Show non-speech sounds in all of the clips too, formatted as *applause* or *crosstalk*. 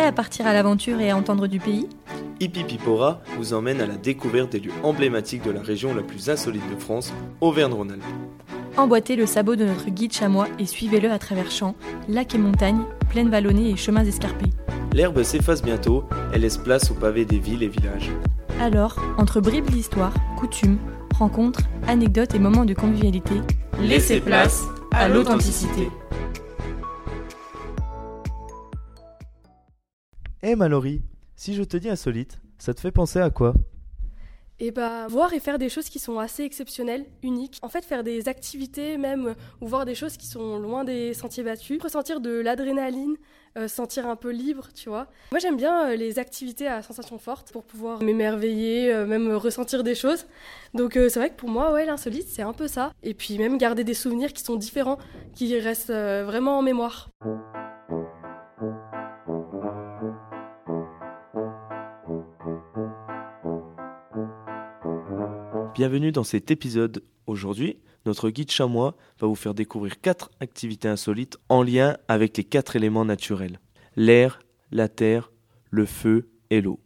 Prêt à partir à l'aventure et à entendre du pays Hippipipora vous emmène à la découverte des lieux emblématiques de la région la plus insolite de France, Auvergne-Rhône-Alpes. Emboîtez le sabot de notre guide chamois et suivez-le à travers champs, lacs et montagnes, plaines vallonnées et chemins escarpés. L'herbe s'efface bientôt, elle laisse place aux pavés des villes et villages. Alors, entre bribes d'histoire, coutumes, rencontres, anecdotes et moments de convivialité, laissez place à l'authenticité. Hé Mallory, si je te dis insolite, ça te fait penser à quoi? Et bah voir et faire des choses qui sont assez exceptionnelles, uniques. En fait, faire des activités même ou voir des choses qui sont loin des sentiers battus, ressentir de l'adrénaline, euh, sentir un peu libre, tu vois. Moi, j'aime bien euh, les activités à sensation forte pour pouvoir m'émerveiller, euh, même ressentir des choses. Donc c'est vrai que pour moi, ouais, l'insolite, c'est un peu ça. Et puis même garder des souvenirs qui sont différents, qui restent vraiment en mémoire. Bienvenue dans cet épisode. Aujourd'hui, notre guide chamois va vous faire découvrir quatre activités insolites en lien avec les quatre éléments naturels l'air, la terre, le feu et l'eau.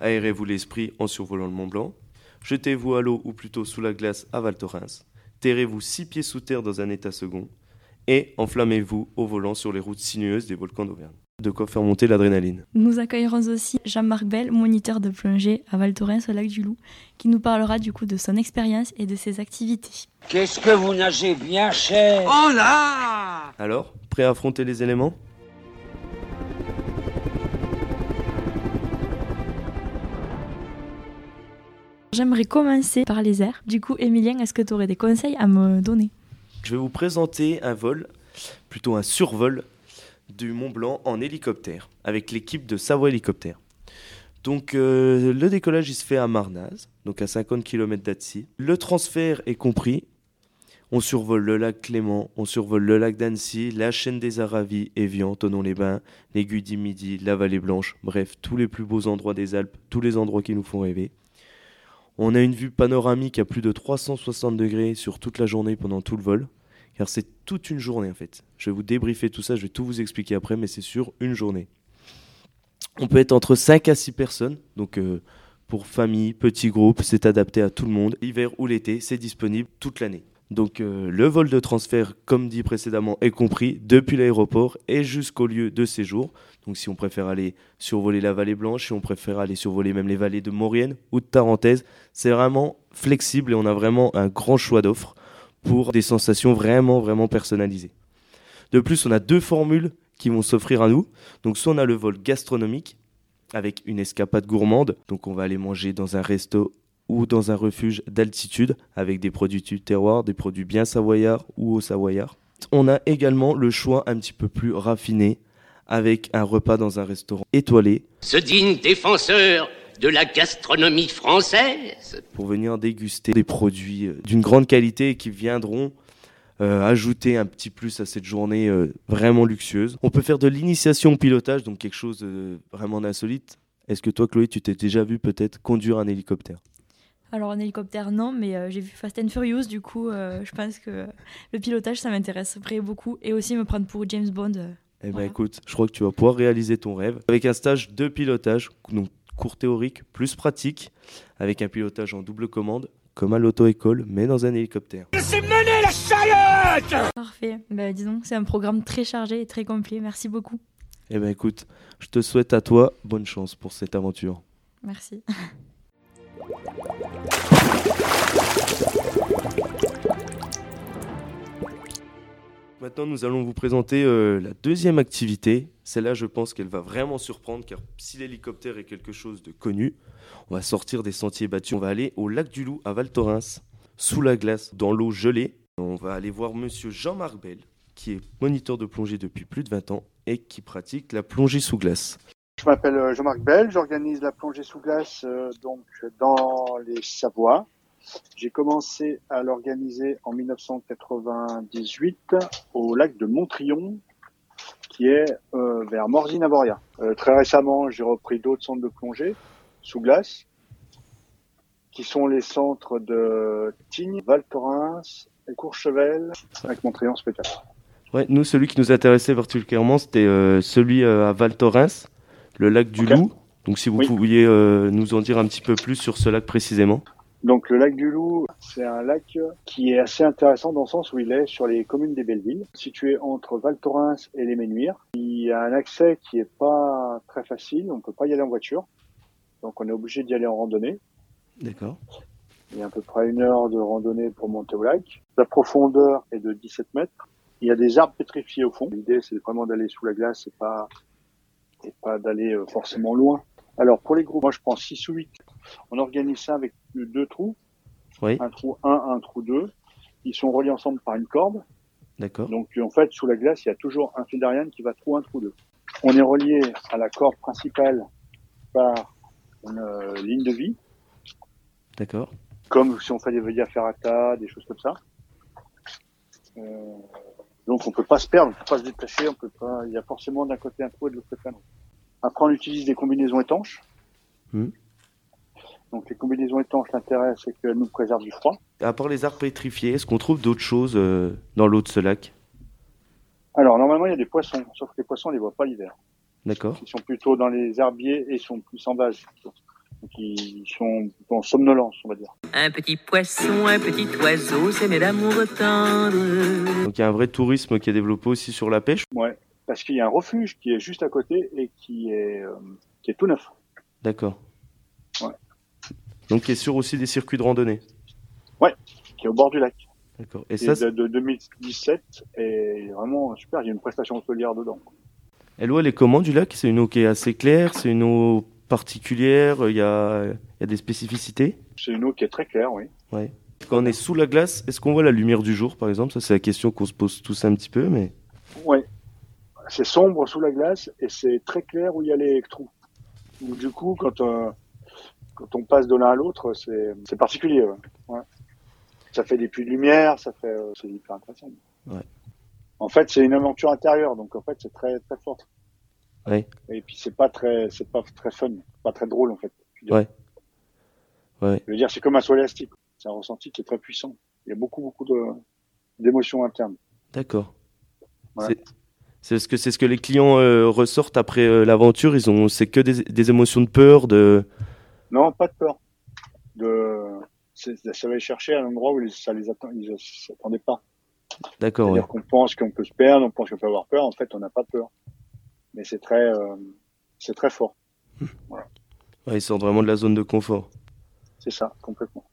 Aérez-vous l'esprit en survolant le Mont Blanc. Jetez-vous à l'eau ou plutôt sous la glace à Val Thorens. Terrez-vous six pieds sous terre dans un état second. Et enflammez-vous au volant sur les routes sinueuses des volcans d'Auvergne de quoi faire monter l'adrénaline. Nous accueillerons aussi Jean-Marc Bell, moniteur de plongée à Val Thorens au lac du Loup, qui nous parlera du coup de son expérience et de ses activités. Qu'est-ce que vous nagez bien cher? Oh là Alors, prêt à affronter les éléments? J'aimerais commencer par les airs. Du coup, Emilien, est-ce que tu aurais des conseils à me donner? Je vais vous présenter un vol, plutôt un survol du Mont Blanc en hélicoptère avec l'équipe de Savoie Hélicoptère. Donc euh, le décollage il se fait à Marnaz, donc à 50 km d'Annecy. Le transfert est compris. On survole le lac Clément, on survole le lac d'Annecy, la chaîne des Aravis, Evian, Tonon-les-Bains, l'aiguille du Midi, la vallée Blanche, bref, tous les plus beaux endroits des Alpes, tous les endroits qui nous font rêver. On a une vue panoramique à plus de 360 degrés sur toute la journée pendant tout le vol car c'est toute une journée en fait. Je vais vous débriefer tout ça, je vais tout vous expliquer après, mais c'est sur une journée. On peut être entre 5 à 6 personnes, donc euh, pour famille, petit groupe, c'est adapté à tout le monde. Hiver ou l'été, c'est disponible toute l'année. Donc euh, le vol de transfert, comme dit précédemment, est compris depuis l'aéroport et jusqu'au lieu de séjour. Donc si on préfère aller survoler la vallée blanche, si on préfère aller survoler même les vallées de Maurienne ou de Tarentaise, c'est vraiment flexible et on a vraiment un grand choix d'offres pour des sensations vraiment, vraiment personnalisées. De plus, on a deux formules qui vont s'offrir à nous. Donc, soit on a le vol gastronomique avec une escapade gourmande. Donc, on va aller manger dans un resto ou dans un refuge d'altitude avec des produits du terroir, des produits bien savoyards ou au savoyard. On a également le choix un petit peu plus raffiné avec un repas dans un restaurant étoilé. Ce digne défenseur de la gastronomie française. Pour venir déguster des produits euh, d'une grande qualité qui viendront euh, ajouter un petit plus à cette journée euh, vraiment luxueuse. On peut faire de l'initiation au pilotage, donc quelque chose de vraiment d'insolite. Est-ce que toi, Chloé, tu t'es déjà vu peut-être conduire un hélicoptère? Alors un hélicoptère non, mais j'ai vu Fast and Furious, du coup je pense que le pilotage ça m'intéresserait beaucoup et aussi me prendre pour James Bond. eh ben écoute, je crois que tu vas pouvoir réaliser ton rêve avec un stage de pilotage, donc cours théorique plus pratique, avec un pilotage en double commande, comme à l'auto-école, mais dans un hélicoptère. C'est mener la charlotte Parfait. Bah, disons, c'est un programme très chargé et très complet. Merci beaucoup. Eh ben écoute, je te souhaite à toi bonne chance pour cette aventure. Merci. Maintenant, nous allons vous présenter euh, la deuxième activité. Celle-là, je pense qu'elle va vraiment surprendre, car si l'hélicoptère est quelque chose de connu, on va sortir des sentiers battus. On va aller au lac du Loup, à Val Thorens, sous la glace, dans l'eau gelée. On va aller voir monsieur Jean-Marc Bell, qui est moniteur de plongée depuis plus de 20 ans et qui pratique la plongée sous glace. Je m'appelle euh, Jean-Marc Bell, j'organise la plongée sous glace euh, donc dans les Savoies. J'ai commencé à l'organiser en 1998 au lac de Montrion, qui est euh, vers Morzine-Avoria. Euh, très récemment, j'ai repris d'autres centres de plongée sous glace, qui sont les centres de Tignes, Val Thorens et Courchevel, avec Montrion spectacle. Ouais, nous, celui qui nous intéressait particulièrement, c'était euh, celui à Val Thorens, le lac du. Loup. Donc si vous Oui. pouviez nous en dire un petit peu plus sur ce lac précisément. Donc le lac du Loup, c'est un lac qui est assez intéressant dans le sens où il est sur les communes des Bellevilles, situé entre Val Thorens et les Ménuires. Il y a un accès qui est pas très facile, on peut pas y aller en voiture, donc on est obligé d'y aller en randonnée. D'accord. Il y a à peu près une heure de randonnée pour monter au lac. La profondeur est de 17 mètres. Il y a des arbres pétrifiés au fond. L'idée, c'est vraiment d'aller sous la glace et pas, et pas d'aller euh, forcément loin. Alors, pour les groupes, moi, je prends 6 ou 8. On organise ça avec deux trous. Oui. Un trou 1, un trou 2. Ils sont reliés ensemble par une corde. D'accord. Donc, en fait, sous la glace, il y a toujours un fil d'Ariane qui va trou 1, trou 2. On est relié à la corde principale par une euh, ligne de vie D'accord. comme si on fait des via ferrata, des choses comme ça. Euh, donc on peut pas se perdre, on peut pas se détacher, on peut pas. Il y a forcément d'un côté un trou et de l'autre côté un autre. Après on utilise des combinaisons étanches. Mhm. Donc les combinaisons étanches, l'intérêt c'est qu'elles nous préservent du froid. À part les arbres pétrifiés, est-ce qu'on trouve d'autres choses euh, dans l'eau de ce lac? Alors normalement il y a des poissons, sauf que les poissons on les voit pas l'hiver. D'accord. Ils sont plutôt dans les herbiers et ils sont plus en. Donc ils sont en somnolence on va dire. Un petit poisson, un petit oiseau, s'aimer d'amour tendre. Donc il y a un vrai tourisme qui est développé aussi sur la pêche? Ouais, parce qu'il y a un refuge qui est juste à côté et qui est euh, qui est tout neuf. D'accord. Ouais. Donc qui est sur aussi des circuits de randonnée. qui est au bord du lac. D'accord. Et Et ça, de, de 2017 est vraiment super. Il y a une prestation hôtelière dedans. Et l'eau, elle est comment du lac? C'est une eau qui est assez claire C'est une eau particulière Il y a, il y a des spécificités? C'est une eau qui est très claire, oui. Ouais. Quand on est sous la glace, est-ce qu'on voit la lumière du jour, par exemple? Ça, c'est la question qu'on se pose tous un petit peu, mais... Ouais. C'est sombre sous la glace et c'est très clair où il y a les trous. Donc, du coup, quand, euh, quand on passe de l'un à l'autre, c'est c'est particulier. Ouais. Ouais. Ça fait des puits de lumière, ça fait euh, c'est hyper intéressant. Ouais. En fait, c'est une aventure intérieure, donc en fait, c'est très très fort. Ouais. Et puis c'est pas très c'est pas très fun, pas très drôle en fait. Je veux dire. Ouais. Ouais. Je veux dire, c'est comme un saut élastique. C'est un ressenti qui est très puissant. Il y a beaucoup beaucoup de d'émotions internes. D'accord. Ouais. C'est- ce que c'est ce que les clients euh, ressortent après euh, l'aventure. Ils ont, c'est que des, des émotions de peur, de. Non, pas de peur. De, ça va les chercher à un endroit où les- ça les attend, ils s'attendaient pas. D'accord. Ouais. C'est-à-dire qu'on pense qu'on peut se perdre, on pense qu'on peut avoir peur. En fait, on n'a pas peur. Mais c'est très, euh, c'est très fort. Ouais, ils sortent vraiment de la zone de confort. C'est ça, complètement.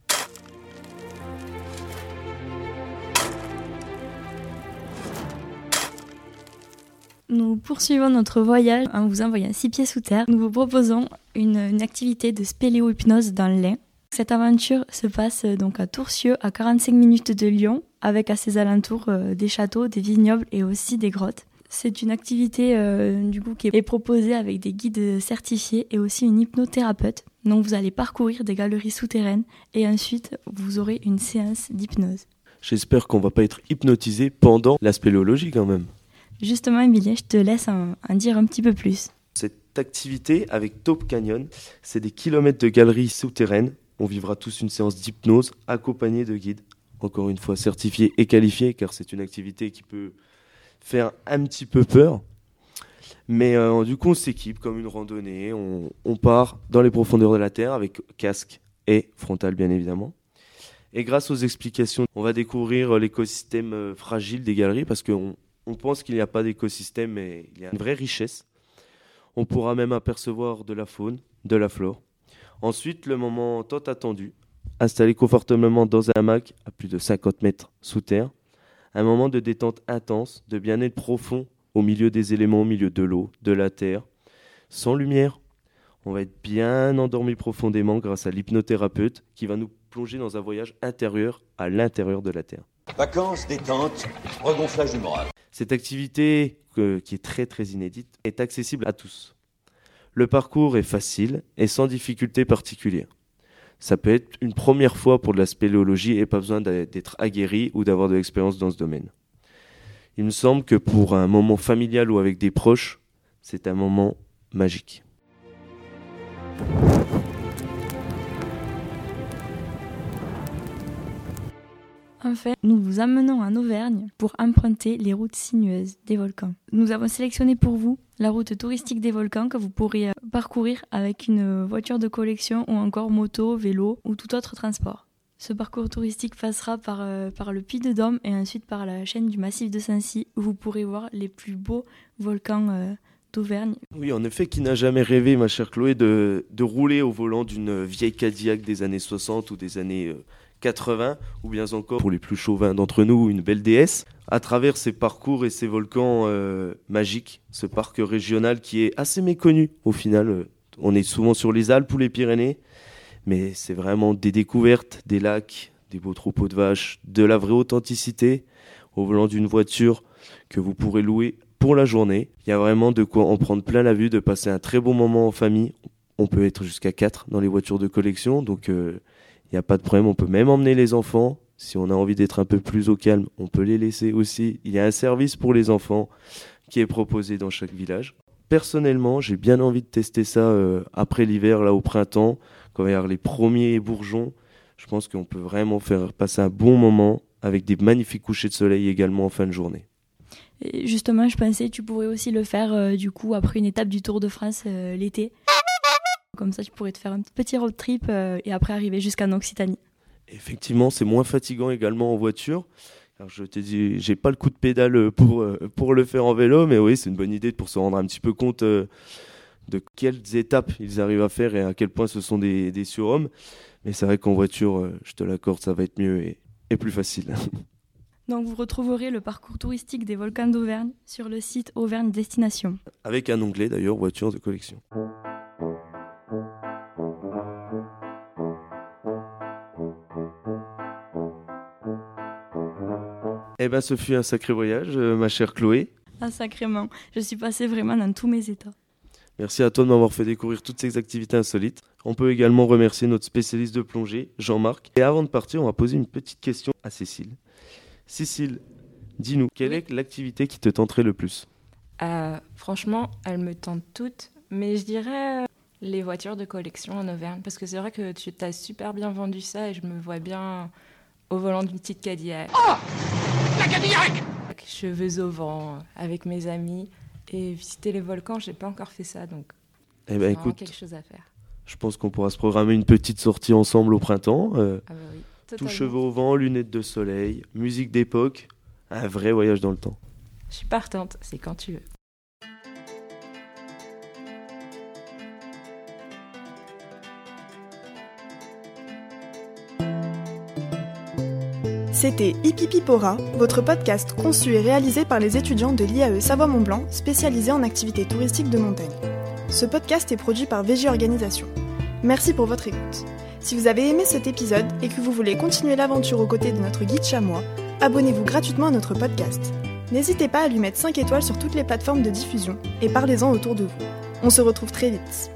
Nous poursuivons notre voyage en vous envoyant six pieds sous terre. Nous vous proposons une, activité de spéléo-hypnose dans l'Ain. Cette aventure se passe euh, donc à Tourcieux, à 45 minutes de Lyon, avec à ses alentours euh, des châteaux, des vignobles et aussi des grottes. C'est une activité euh, du coup qui est proposée avec des guides certifiés et aussi une hypnothérapeute. Donc vous allez parcourir des galeries souterraines et ensuite vous aurez une séance d'hypnose. J'espère qu'on va pas être hypnotisé pendant la spéléologie quand même. Justement, Emilie, je te laisse en, dire un petit peu plus. Cette activité avec Taupe Canyon, c'est des kilomètres de galeries souterraines. On vivra tous une séance d'hypnose accompagnée de guides, encore une fois certifiés et qualifiés, car c'est une activité qui peut faire un petit peu peur. Mais euh, du coup, on s'équipe comme une randonnée. On, on part dans les profondeurs de la Terre avec casque et frontal, bien évidemment. Et grâce aux explications, on va découvrir l'écosystème euh, fragile des galeries parce qu'on on pense qu'il n'y a pas d'écosystème, mais il y a une vraie richesse. On pourra même apercevoir de la faune, de la flore. Ensuite, le moment tant attendu, installé confortablement dans un hamac à plus de 50 mètres sous terre. Un moment de détente intense, de bien-être profond au milieu des éléments, au milieu de l'eau, de la terre, sans lumière. On va être bien endormi profondément grâce à l'hypnothérapeute qui va nous plonger dans un voyage intérieur à l'intérieur de la Terre. Vacances, détente, regonflage du moral. Cette activité, qui est très très inédite, est accessible à tous. Le parcours est facile et sans difficulté particulière. Ça peut être une première fois pour de la spéléologie et pas besoin d'être aguerri ou d'avoir de l'expérience dans ce domaine. Il me semble que pour un moment familial ou avec des proches, c'est un moment magique. En fait, nous vous amenons en Auvergne pour emprunter les routes sinueuses des volcans. Nous avons sélectionné pour vous la route touristique des volcans que vous pourrez euh, parcourir avec une voiture de collection ou encore moto, vélo ou tout autre transport. Ce parcours touristique passera par, euh, par le Puy de Dôme et ensuite par la chaîne du massif de Saint-Cy où vous pourrez voir les plus beaux volcans euh, d'Auvergne. Oui, en effet, qui n'a jamais rêvé, ma chère Chloé, de, de rouler au volant d'une vieille Cadillac des années 60 ou des années 80, ou bien encore, pour les plus chauvins d'entre nous, une belle déesse, à travers ces parcours et ces volcans euh, magiques, ce parc régional qui est assez méconnu au final. Euh, on est souvent sur les Alpes ou les Pyrénées, mais c'est vraiment des découvertes, des lacs, des beaux troupeaux de vaches, de la vraie authenticité au volant d'une voiture que vous pourrez louer pour la journée. Il y a vraiment de quoi en prendre plein la vue, de passer un très bon moment en famille. On peut être jusqu'à 4 dans les voitures de collection, donc euh, il n'y a pas de problème, on peut même emmener les enfants. Si on a envie d'être un peu plus au calme, on peut les laisser aussi. Il y a un service pour les enfants qui est proposé dans chaque village. Personnellement, j'ai bien envie de tester ça euh, après l'hiver, là au printemps, quand il y a les premiers bourgeons. Je pense qu'on peut vraiment faire passer un bon moment avec des magnifiques couchers de soleil également en fin de journée. Justement, je pensais que tu pourrais aussi le faire euh, du coup après une étape du Tour de France euh, l'été. Comme ça, tu pourrais te faire un petit road trip euh, et après arriver jusqu'en Occitanie. Effectivement, c'est moins fatigant également en voiture. Alors, je t'ai dit, j'ai pas le coup de pédale pour, euh, pour le faire en vélo, mais oui, c'est une bonne idée pour se rendre un petit peu compte euh, de quelles étapes ils arrivent à faire et à quel point ce sont des, des surhommes. Mais c'est vrai qu'en voiture, je te l'accorde, ça va être mieux et, et plus facile. *laughs* Donc vous retrouverez le parcours touristique des volcans d'Auvergne sur le site Auvergne Destination. Avec un onglet d'ailleurs, voiture de collection. Eh ben, ce fut un sacré voyage, euh, ma chère Chloé. Ah, sacrément. Je suis passée vraiment dans tous mes états. Merci à toi de m'avoir fait découvrir toutes ces activités insolites. On peut également remercier notre spécialiste de plongée, Jean-Marc. Et avant de partir, on va poser une petite question à Cécile. Cécile, dis-nous, quelle est l'activité qui te tenterait le plus? Euh, Franchement, elles me tentent toutes, mais je dirais euh, les voitures de collection en Auvergne, parce que c'est vrai que tu as super bien vendu ça et je me vois bien au volant d'une petite Cadillac. Oh Cadillac Cheveux au vent, avec mes amis. Et visiter les volcans, j'ai pas encore fait ça, donc eh ben, écoute, quelque chose à faire. Je pense qu'on pourra se programmer une petite sortie ensemble au printemps. Euh, ah bah oui, tout cheveux au vent, lunettes de soleil, musique d'époque, un vrai voyage dans le temps. Je suis partante, c'est quand tu veux. C'était Hipipipora, votre podcast conçu et réalisé par les étudiants de l'IAE Savoie-Mont-Blanc, spécialisés en activités touristiques de montagne. Ce podcast est produit par VG Organisation. Merci pour votre écoute. Si vous avez aimé cet épisode et que vous voulez continuer l'aventure aux côtés de notre guide chamois, abonnez-vous gratuitement à notre podcast. N'hésitez pas à lui mettre 5 étoiles sur toutes les plateformes de diffusion et parlez-en autour de vous. On se retrouve très vite.